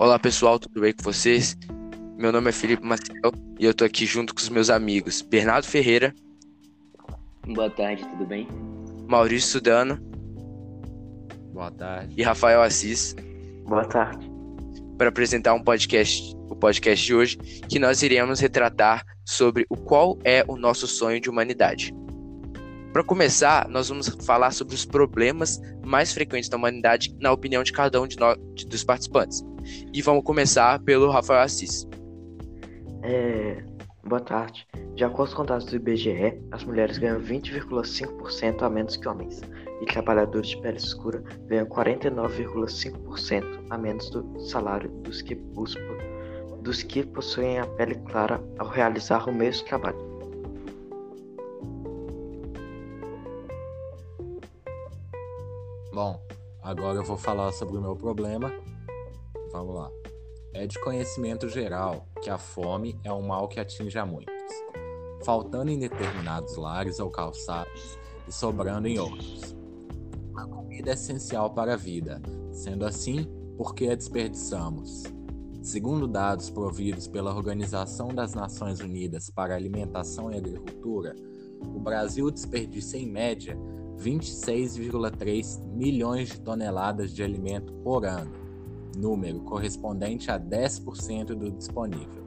Olá pessoal, tudo bem com vocês? Meu nome é Felipe Maciel e eu tô aqui junto com os meus amigos Bernardo Ferreira. Boa tarde, tudo bem? Maurício Sudano. Boa tarde. E Rafael Assis. Boa tarde. Para apresentar um podcast, o podcast de hoje, que nós iremos retratar sobre o qual é o nosso sonho de humanidade. Para começar, nós vamos falar sobre os problemas mais frequentes da humanidade, na opinião de cada um de nós, de, dos participantes. E vamos começar pelo Rafael Assis. É, boa tarde. De acordo com dados do IBGE, as mulheres ganham 20,5% a menos que homens, e trabalhadores de pele escura ganham 49,5% a menos do salário dos que, os, dos que possuem a pele clara ao realizar o mesmo trabalho. Bom, agora eu vou falar sobre o meu problema. Vamos lá. É de conhecimento geral que a fome é um mal que atinge a muitos, faltando em determinados lares ou calçados e sobrando em outros. A comida é essencial para a vida, sendo assim, por que a desperdiçamos? Segundo dados providos pela Organização das Nações Unidas para Alimentação e Agricultura, o Brasil desperdiça em média 26,3 milhões de toneladas de alimento por ano, número correspondente a 10% do disponível.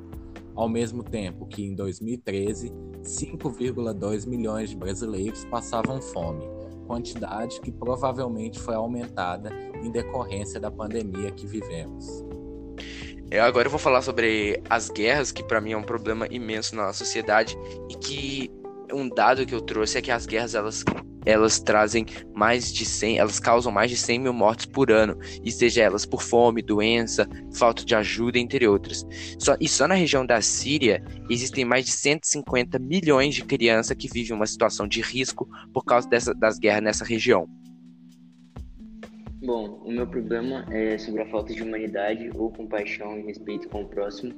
Ao mesmo tempo que em 2013, 5,2 milhões de brasileiros passavam fome, quantidade que provavelmente foi aumentada em decorrência da pandemia que vivemos. Eu é, agora eu vou falar sobre as guerras, que para mim é um problema imenso na sociedade e que um dado que eu trouxe é que as guerras elas elas trazem mais de 100, elas causam mais de 100 mil mortes por ano, e seja elas por fome, doença, falta de ajuda, entre outras. Só, e só na região da Síria existem mais de 150 milhões de crianças que vivem uma situação de risco por causa dessa, das guerras nessa região. Bom, o meu problema é sobre a falta de humanidade ou compaixão e respeito com o próximo.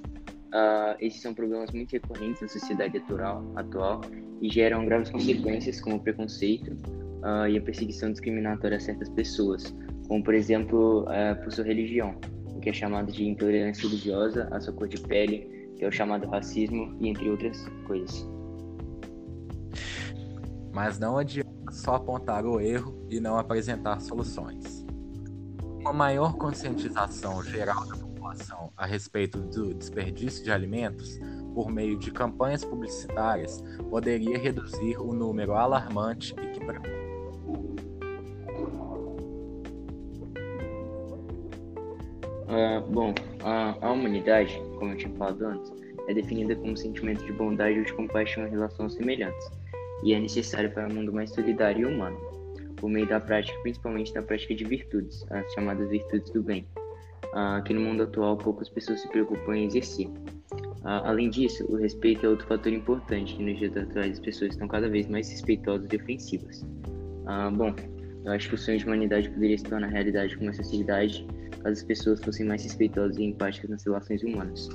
Uh, esses são problemas muito recorrentes na sociedade atual, atual e geram graves consequências, como o preconceito uh, e a perseguição discriminatória a certas pessoas, como, por exemplo, uh, por sua religião, o que é chamado de intolerância religiosa, a sua cor de pele, que é o chamado racismo, e entre outras coisas. Mas não adianta só apontar o erro e não apresentar soluções. Uma maior conscientização geral da população a respeito do desperdício de alimentos por meio de campanhas publicitárias poderia reduzir o número alarmante e que Uh, bom, a, a, humanidade, como eu tinha falado antes, é definida como sentimento de bondade ou de compaixão em relação aos semelhantes, e é necessário para um mundo mais solidário e humano, por meio da prática, principalmente da prática de virtudes, as chamadas virtudes do bem, uh, que no mundo atual poucas pessoas se preocupam em exercer. Além disso, o respeito é outro fator importante que nos dias atuais as pessoas estão cada vez mais respeitosas e ofensivas. Ah, bom, eu acho que o sonho de humanidade poderia se tornar realidade com uma sociedade caso as pessoas fossem mais respeitosas e empáticas nas relações humanas.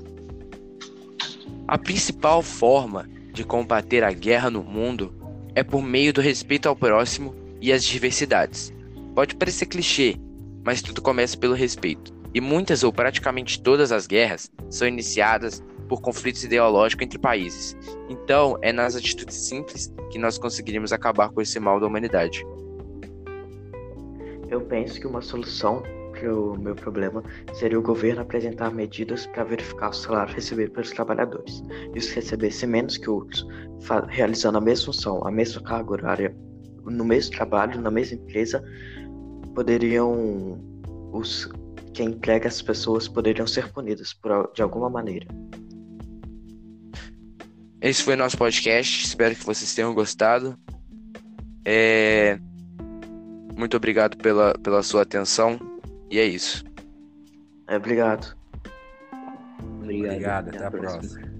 A principal forma de combater a guerra no mundo é por meio do respeito ao próximo e às diversidades. Pode parecer clichê, mas tudo começa pelo respeito. E muitas ou praticamente todas as guerras são iniciadas por conflitos ideológicos entre países. Então, é nas atitudes simples que nós conseguiríamos acabar com esse mal da humanidade. Eu penso que uma solução para o meu problema seria o governo apresentar medidas para verificar o salário recebido pelos trabalhadores. E os que recebessem menos que outros, realizando a mesma função, a mesma carga horária, no mesmo trabalho, na mesma empresa, poderiam os quem emprega as pessoas poderiam ser punidas por, de alguma maneira. Esse foi nosso podcast. Espero que vocês tenham gostado. É... Muito obrigado pela, pela sua atenção. E é isso. É, obrigado. Obrigado. Obrigado. Até, até a próxima. próxima.